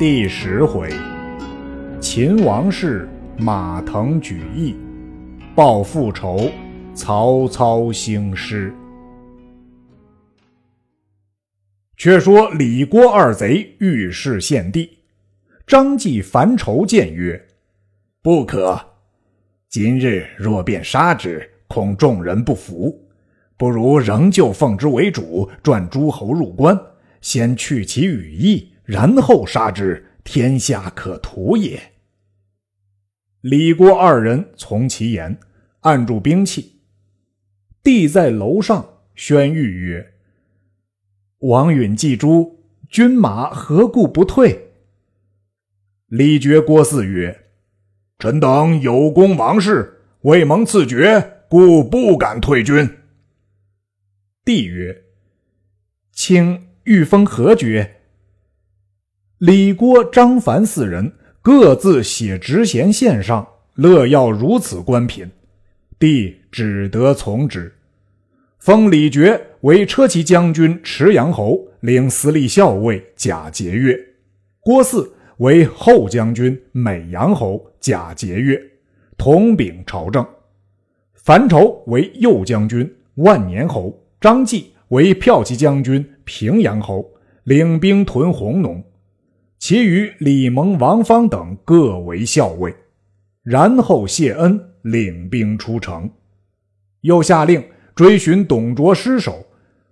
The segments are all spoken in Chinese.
第十回，秦王室马腾举义，报复仇，曹操兴师。却说李郭二贼遇事献帝，张继烦愁谏曰：“不可，今日若便杀之，恐众人不服。不如仍旧奉之为主，转诸侯入关，先去其羽翼，然后杀之，天下可图也。”李郭二人从其言，按住兵器。帝在楼上宣谕曰。王允既诛，军马何故不退？李傕、郭汜曰：“臣等有功王室，未蒙赐爵，故不敢退军。”帝曰：“卿欲封何爵？”李、郭、张樊四人各自写职衔献上，乐要如此官品，帝只得从之。封李傕为车骑将军、池阳侯，领司隶校尉，假节钺；郭汜为后将军、美阳侯，假节钺，统秉朝政。樊稠为右将军、万年侯，张继为骠骑将军、平阳侯，领兵屯弘农。其余李蒙、王方等各为校尉。然后谢恩，领兵出城，又下令。追寻董卓尸首，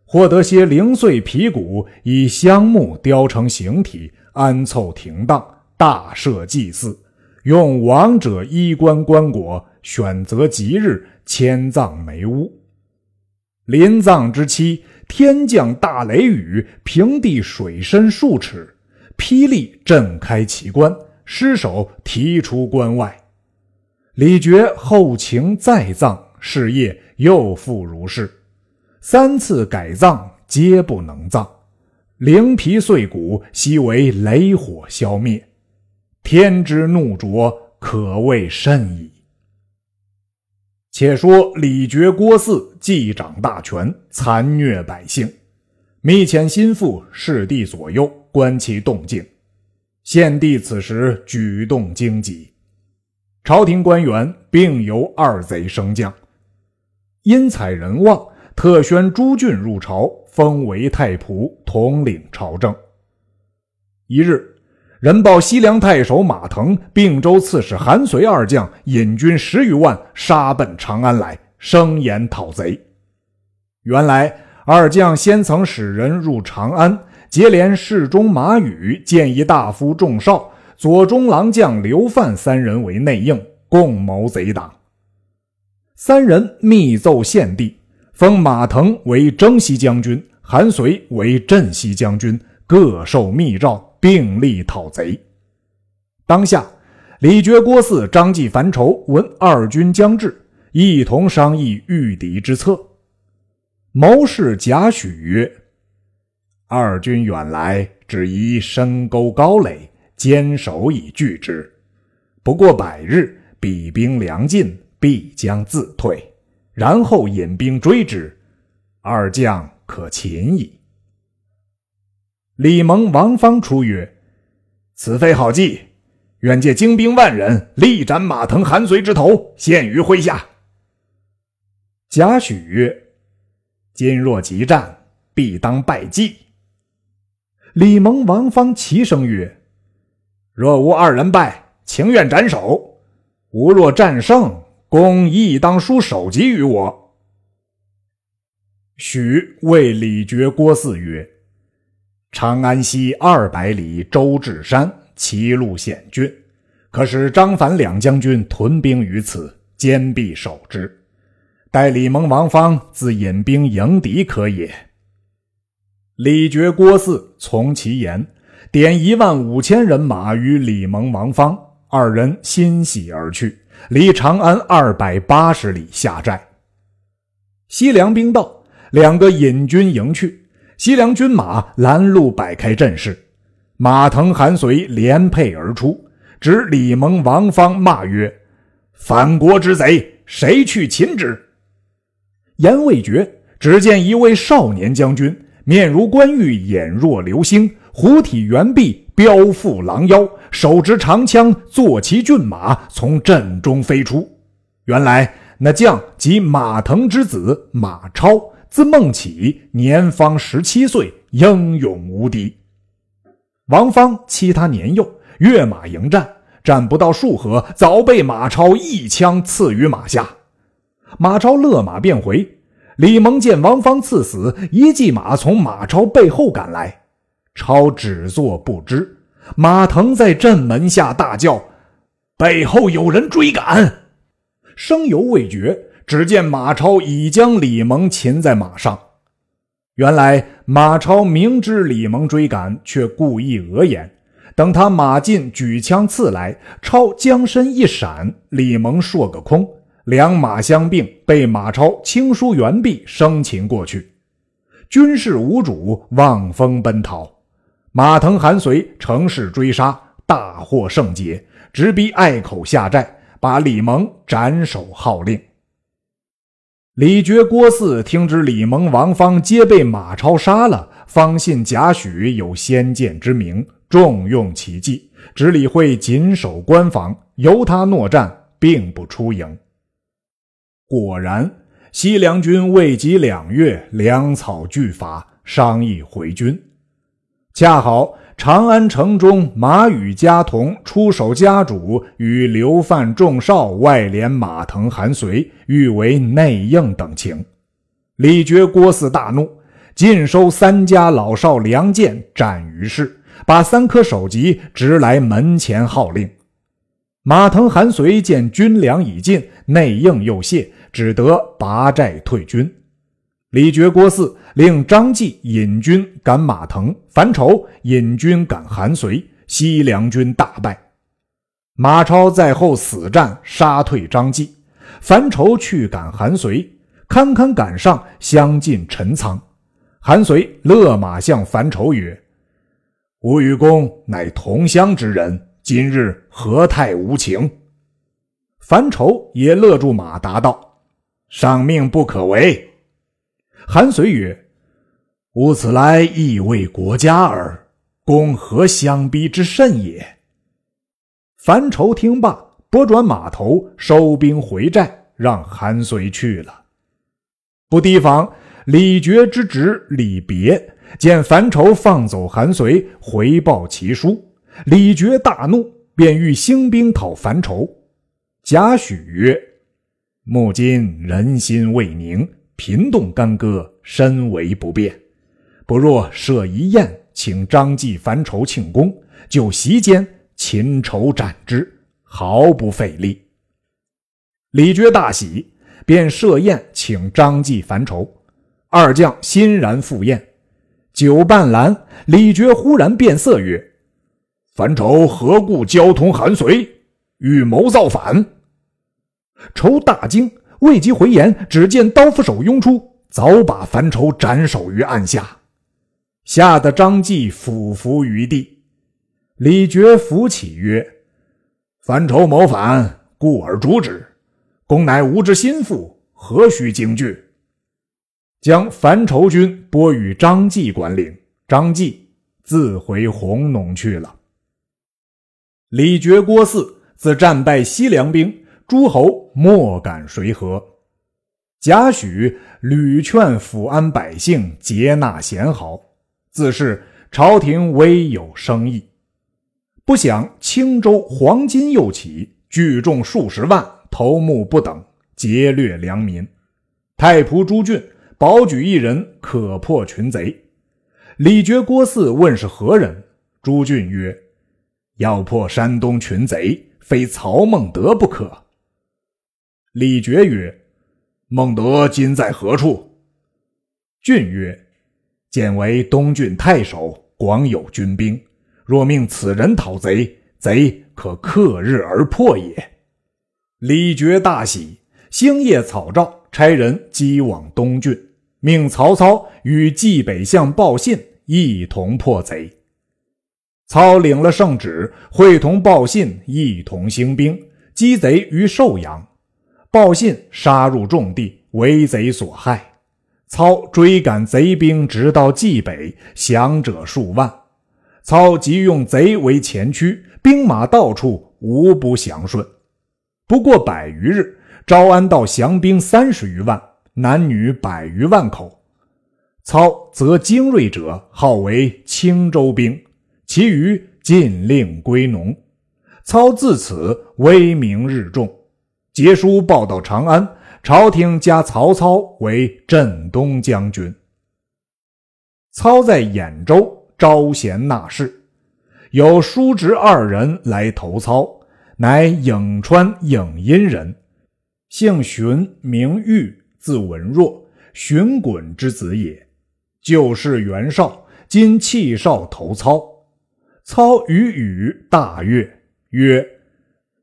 获得些零碎皮骨，以香木雕成形体，安凑停当，大设祭祀，用王者衣冠棺椁，选择吉日迁葬梅屋。临葬之期，天降大雷雨，平地水深数尺，霹雳震开其棺，尸首提出关外。李傕后情再葬。事业又复如是，三次改葬皆不能葬，灵皮碎骨悉为雷火消灭，天之怒灼，可谓甚矣。且说李傕、郭汜既掌大权，残虐百姓，密遣心腹侍帝左右，观其动静。献帝此时举动惊急，朝廷官员并由二贼升降。因采人望，特宣朱俊入朝，封为太仆，统领朝政。一日，人报西凉太守马腾、并州刺史韩遂二将引军十余万，杀奔长安来，声言讨贼。原来二将先曾使人入长安，接连侍中马宇、建议大夫仲绍、左中郎将刘范三人为内应，共谋贼党。三人密奏献帝，封马腾为征西将军，韩遂为镇西将军，各受密诏，并力讨贼。当下，李傕、郭汜、张继、樊稠闻二军将至，一同商议御敌之策。谋士贾诩曰：“二军远来，只宜深沟高垒，坚守以拒之。不过百日，彼兵粮尽。”必将自退，然后引兵追之，二将可擒矣。李蒙、王方出曰：“此非好计，愿借精兵万人，力斩马腾、韩遂之头，献于麾下。”贾诩曰：“今若急战，必当败绩。”李蒙、王方齐声曰：“若无二人败，情愿斩首；吾若战胜。”公亦当书首级于我。许谓李傕、郭汜曰：“长安西二百里，周至山，其路险峻，可使张樊两将军屯兵于此，坚壁守之。待李蒙、王方自引兵迎敌，可也。”李傕、郭汜从其言，点一万五千人马与李蒙、王方二人欣喜而去。离长安二百八十里下寨。西凉兵到，两个引军迎去。西凉军马拦路摆开阵势，马腾、韩遂连配而出，指李蒙、王方，骂曰：“反国之贼，谁去擒之？”言未绝，只见一位少年将军，面如冠玉，眼若流星，虎体猿臂，彪腹狼腰，手执长枪，坐骑骏马，从阵中飞出。原来那将即马腾之子马超，字孟起，年方十七岁，英勇无敌。王方欺他年幼，跃马迎战，战不到数合，早被马超一枪刺于马下。马超勒马便回。李蒙见王方刺死，一骑马从马超背后赶来。超只作不知，马腾在阵门下大叫：“背后有人追赶！”声犹未绝，只见马超已将李蒙擒在马上。原来马超明知李蒙追赶，却故意讹言。等他马进，举枪刺来，超将身一闪，李蒙硕个空，两马相并，被马超轻舒猿臂，生擒过去。军士无主，望风奔逃。马腾、韩遂乘势追杀，大获胜捷，直逼隘口下寨，把李蒙斩首号令。李傕、郭汜听知李蒙、王方皆被马超杀了，方信贾诩有先见之明，重用其计，只理会紧守关防，由他诺战，并不出营。果然，西凉军未及两月，粮草俱乏，商议回军。恰好长安城中，马宇、家童出手家主与刘犯众少外连马腾、韩遂，欲为内应等情。李傕、郭汜大怒，尽收三家老少良贱，斩于市，把三颗首级直来门前号令。马腾、韩遂见军粮已尽，内应又泄，只得拔寨退军。李傕、郭汜令张继引军赶马腾，樊稠引军赶韩遂，西凉军大败。马超在后死战，杀退张继。樊稠去赶韩遂，堪堪赶上，相近陈仓。韩遂勒马向樊稠曰：“吾与公乃同乡之人，今日何太无情？”樊稠也勒住马，答道：“上命不可违。”韩遂曰：“吾此来亦为国家耳，公何相逼之甚也？”樊稠听罢，拨转马头，收兵回寨，让韩遂去了。不提防李傕之侄李别见樊稠放走韩遂，回报其书，李傕大怒，便欲兴兵讨樊稠。贾诩曰：“目今人心未宁。”频动干戈，身为不便。不若设一宴，请张继、樊稠庆功，就席间擒仇斩之，毫不费力。李傕大喜，便设宴请张继、樊稠二将，欣然赴宴。酒半阑，李傕忽然变色曰：“樊稠何故交通韩遂，预谋造反？”仇大惊。未及回言，只见刀斧手拥出，早把樊稠斩首于案下，吓得张继俯伏于地。李傕扶起曰：“樊稠谋反，故而诛之。公乃吾之心腹，何须惊惧？”将樊稠军拨与张继管领，张继自回弘农去了。李傕、郭汜自战败西凉兵。诸侯莫敢随和，贾诩屡劝抚安百姓接纳贤豪，自是朝廷微有生意。不想青州黄巾又起，聚众数十万，头目不等，劫掠良民。太仆朱俊保举一人，可破群贼。李傕、郭汜问是何人？朱俊曰：“要破山东群贼，非曹孟德不可。”李傕曰：“孟德今在何处？”俊曰：“见为东郡太守，广有军兵。若命此人讨贼，贼可克日而破也。”李傕大喜，星夜草诏，差人击往东郡，命曹操与冀北相报信一同破贼。操领了圣旨，会同报信一同兴兵，击贼于寿阳。报信杀入重地，为贼所害。操追赶贼兵，直到冀北，降者数万。操即用贼为前驱，兵马到处无不降顺。不过百余日，招安到降兵三十余万，男女百余万口。操则精锐者号为青州兵，其余尽令归农。操自此威名日重，节书报到长安，朝廷加曹操为镇东将军。操在兖州招贤纳士，有叔侄二人来投操，乃颍川颍阴人，姓荀，名玉，字文若，荀滚之子也。旧是袁绍，今弃少投操。操与禹大悦。曰：“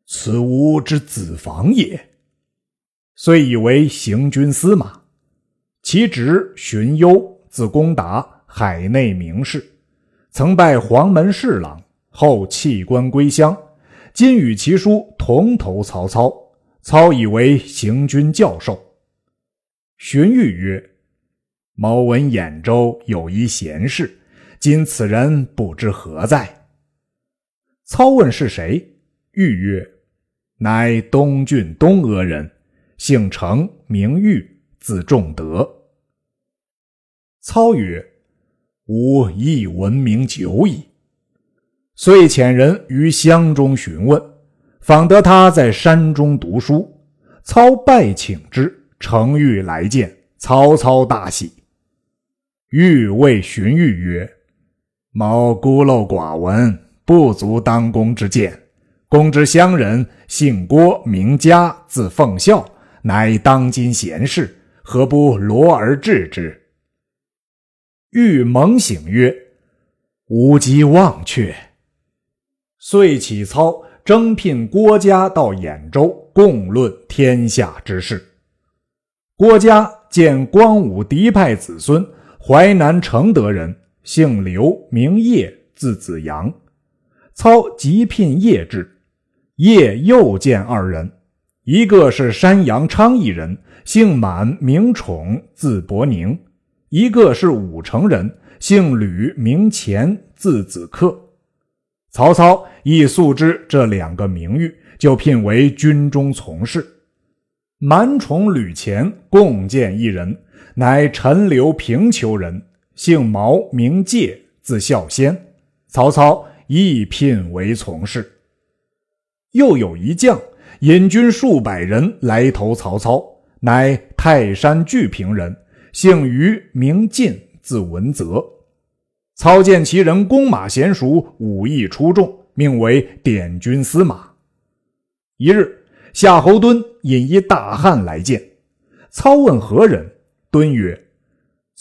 此吾之子房也。”遂以为行军司马。其侄荀攸，字公达，海内名士，曾拜黄门侍郎，后弃官归乡。今与其叔同投曹操。操以为行军教授。荀彧曰：“某闻兖州有一贤士，今此人不知何在。”操问是谁，玉曰：“乃东郡东阿人，姓程，名玉，字仲德。”操曰：“吾亦闻名久矣。”遂遣人于乡中询问，访得他在山中读书。操拜请之，程昱来见，曹操大喜。欲谓荀彧曰：“某孤陋寡闻。”不足当公之见。公之乡人，姓郭，名嘉，字奉孝，乃当今贤士，何不罗而治之？欲蒙醒曰：“吾即忘却。”遂起操征聘郭嘉到兖州，共论天下之事。郭嘉见光武嫡派子孙，淮南承德人，姓刘，名业，字子阳。操即聘叶至，叶又见二人，一个是山阳昌邑人，姓满，名宠，字伯宁；一个是武城人，姓吕，名虔，字子克。曹操亦素知这两个名誉，就聘为军中从事。满宠、吕虔共见一人，乃陈留平丘人，姓毛，名介，字孝先。曹操。亦聘为从事。又有一将引军数百人来投曹操，乃泰山巨平人，姓于，名进，字文泽。操见其人弓马娴熟，武艺出众，命为点军司马。一日，夏侯惇引一大汉来见，操问何人，敦曰：“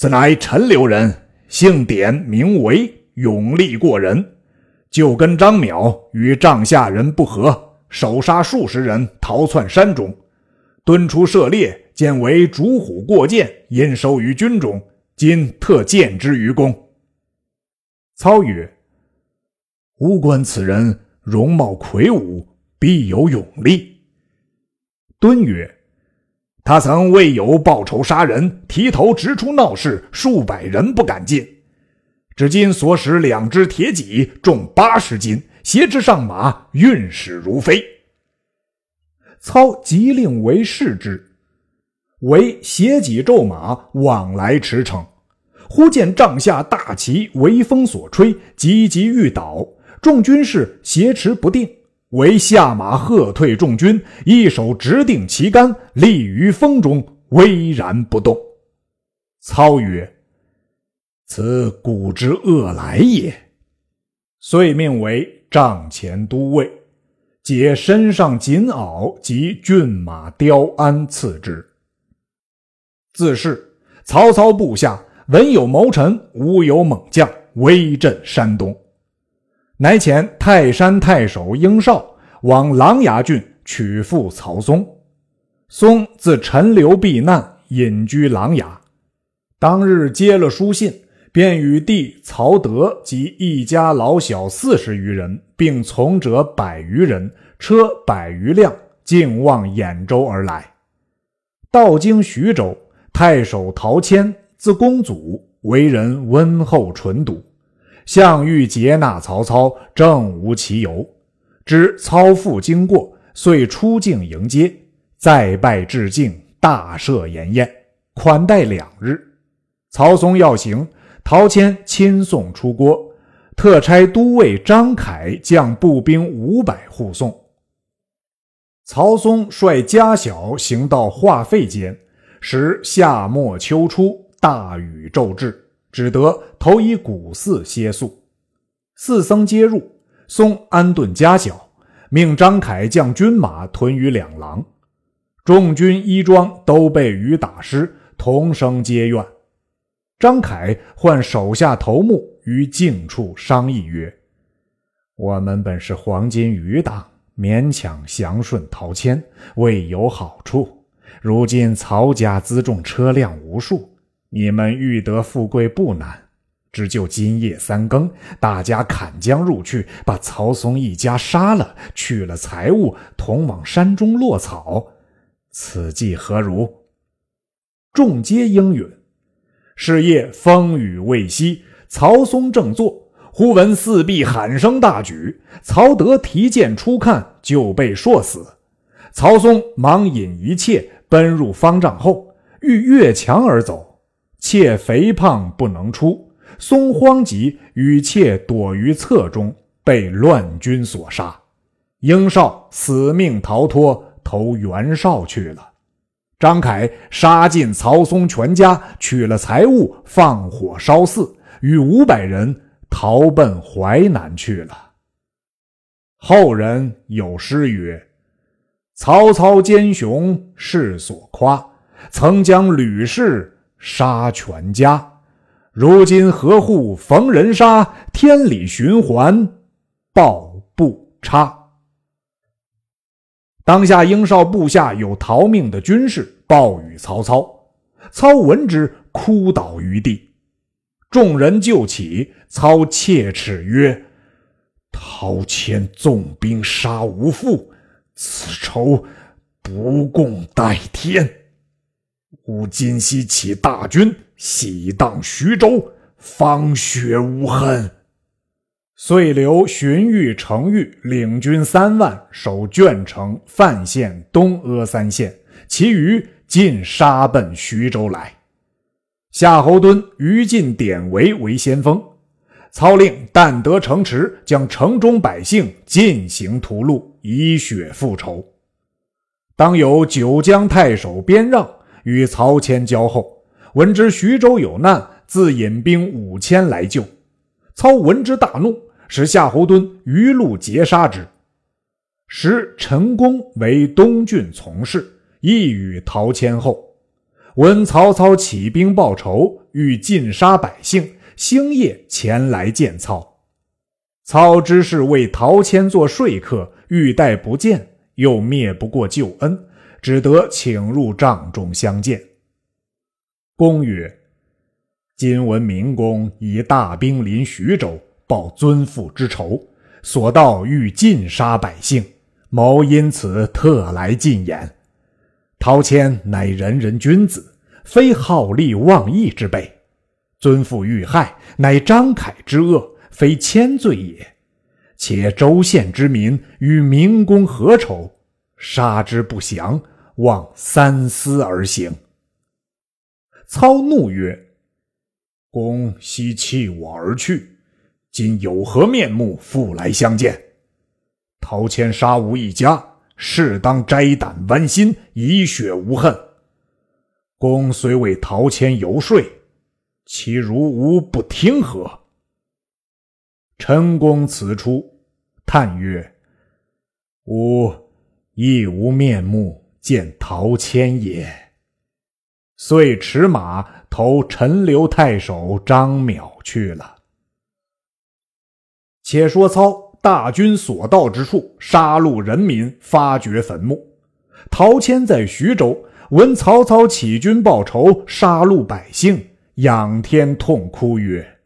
此乃陈留人，姓典，名为，勇力过人。”就跟张邈与帐下人不和，手杀数十人，逃窜山中。敦出射猎，见为逐虎过涧，因收于军中。今特荐之于公。操曰：“吾观此人容貌魁梧，必有勇力。”敦曰：“他曾为有报仇杀人，提头直出闹市，数百人不敢进。”至今所使两只铁戟，重八十斤，挟之上马，运使如飞。操急令为视之，为携戟骤马往来驰骋。忽见帐下大旗为风所吹，急急欲倒，众军士挟持不定，为下马喝退众军，一手直定旗杆，立于风中，巍然不动。操曰。此古之恶来也，遂命为帐前都尉，解身上锦袄及骏马雕鞍赐之。自是曹操部下文有谋臣，武有猛将，威震山东。乃遣泰山太守英绍往琅琊郡取父曹嵩。嵩自陈留避难，隐居琅琊。当日接了书信。便与弟曹德及一家老小四十余人，并从者百余人，车百余辆，径往兖州而来。到经徐州，太守陶谦，字公祖，为人温厚纯笃，项羽接纳曹操，正无其由。知操父经过，遂出境迎接，再拜致敬，大设筵宴，款待两日。曹嵩要行，陶谦亲送出郭，特差都尉张凯将步兵五百护送。曹嵩率家小行到化废间，时夏末秋初，大雨骤至，只得投以古寺歇宿。四僧皆入，松安顿家小，命张凯将军马屯于两廊。众军衣装都被雨打湿，同声皆怨。张凯唤手下头目于静处商议曰：“我们本是黄金余党。”勉强降顺陶谦，未有好处。如今曹家辎重车辆无数，你们欲得富贵不难。只就今夜三更，大家砍将入去，把曹嵩一家杀了，取了财物，同往山中落草。此计何如？众皆应允。是夜风雨未息，曹嵩正坐。忽闻四壁喊声大举，曹德提剑出看，就被硕死。曹嵩忙引一切奔入方丈后，欲越墙而走，妾肥胖不能出。松慌急，与妾躲于侧中，被乱军所杀。英少死命逃脱，投袁绍去了。张凯杀尽曹嵩全家，取了财物，放火烧寺，与五百人。逃奔淮南去了。后人有诗曰：“曹操奸雄世所夸，曾将吕氏杀全家。如今何护逢人杀？天理循环报不差。”当下英少部下有逃命的军士报与曹操，操闻之，哭倒于地。众人就起，操切齿曰：“陶谦纵兵杀无父，此仇不共戴天。吾今夕起大军，喜荡徐州，方雪无恨。”遂留荀彧、程昱领军三万守鄄城、范县、东阿三县，其余尽杀奔徐州来。夏侯惇、于禁、典韦为先锋，操令但得城池，将城中百姓尽行屠戮，以血复仇。当有九江太守边让与曹谦交厚，闻知徐州有难，自引兵五千来救。操闻之大怒，使夏侯惇于路截杀之。时陈宫为东郡从事，亦与陶谦厚。闻曹操起兵报仇，欲尽杀百姓，星夜前来见操。操知是为陶谦做说客，欲待不见，又灭不过旧恩，只得请入帐中相见。公曰：“今闻明公以大兵临徐州，报尊父之仇，所到欲尽杀百姓，某因此特来进言。”陶谦乃仁人君子，非好利忘义之辈。尊父遇害，乃张凯之恶，非谦罪也。且州县之民与明公何仇？杀之不祥，望三思而行。操怒曰：“公悉弃我而去，今有何面目复来相见？陶谦杀吾一家。”适当摘胆剜心，以雪无恨。公虽为陶谦游说，其如无不听何？陈公此出，叹曰：“吾亦无面目见陶谦也。”遂驰马投陈留太守张邈去了。且说操。大军所到之处，杀戮人民，发掘坟墓。陶谦在徐州，闻曹操起军报仇，杀戮百姓，仰天痛哭曰：“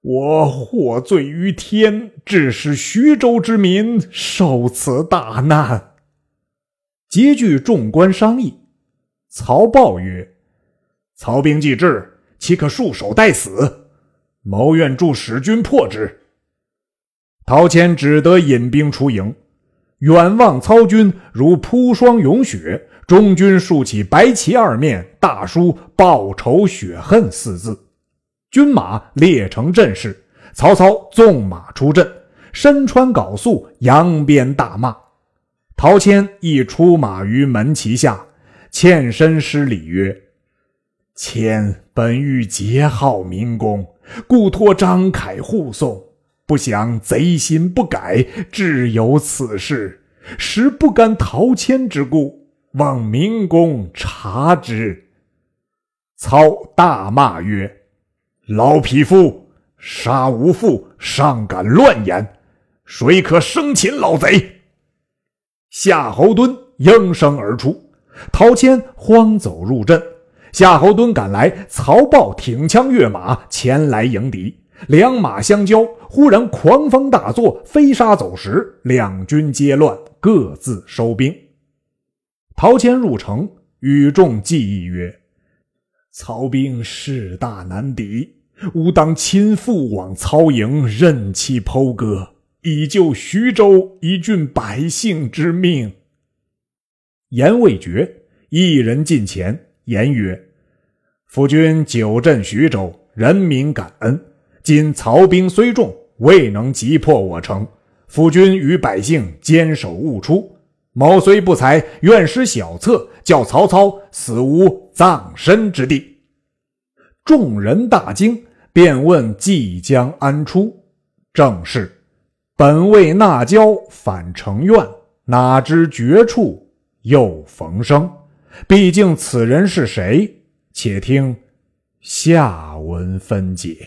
我获罪于天，致使徐州之民受此大难。”皆具众官商议。曹豹曰：“曹兵既至，岂可束手待死？谋愿助使君破之。陶谦只得引兵出营，远望操军如铺霜涌雪，中军竖起白旗二面，大书“报仇雪恨”四字，军马列成阵势。曹操纵马出阵，身穿缟素，扬鞭大骂。陶谦亦出马于门旗下，欠身施礼曰：“谦本欲结号明公，故托张凯护送。不想贼心不改，致有此事，实不甘陶谦之故，望明公察之。”操大骂曰：“老匹夫！”杀无父，尚敢乱言！谁可生擒老贼？夏侯惇应声而出，陶谦慌走入阵。夏侯惇赶来，曹豹挺枪跃马前来迎敌，两马相交，忽然狂风大作，飞沙走石，两军皆乱，各自收兵。陶谦入城，与众计议曰：“曹兵势大难敌。”吾当亲赴往曹营，任其剖割，以救徐州一郡百姓之命。言未绝，一人近前言曰：“夫君久镇徐州，人民感恩。今曹兵虽众，未能击破我城。夫君与百姓坚守勿出。某虽不才，愿施小策，叫曹操死无葬身之地。”众人大惊。便问即将安出，正是本为纳交反成怨，哪知绝处又逢生。毕竟此人是谁？且听下文分解。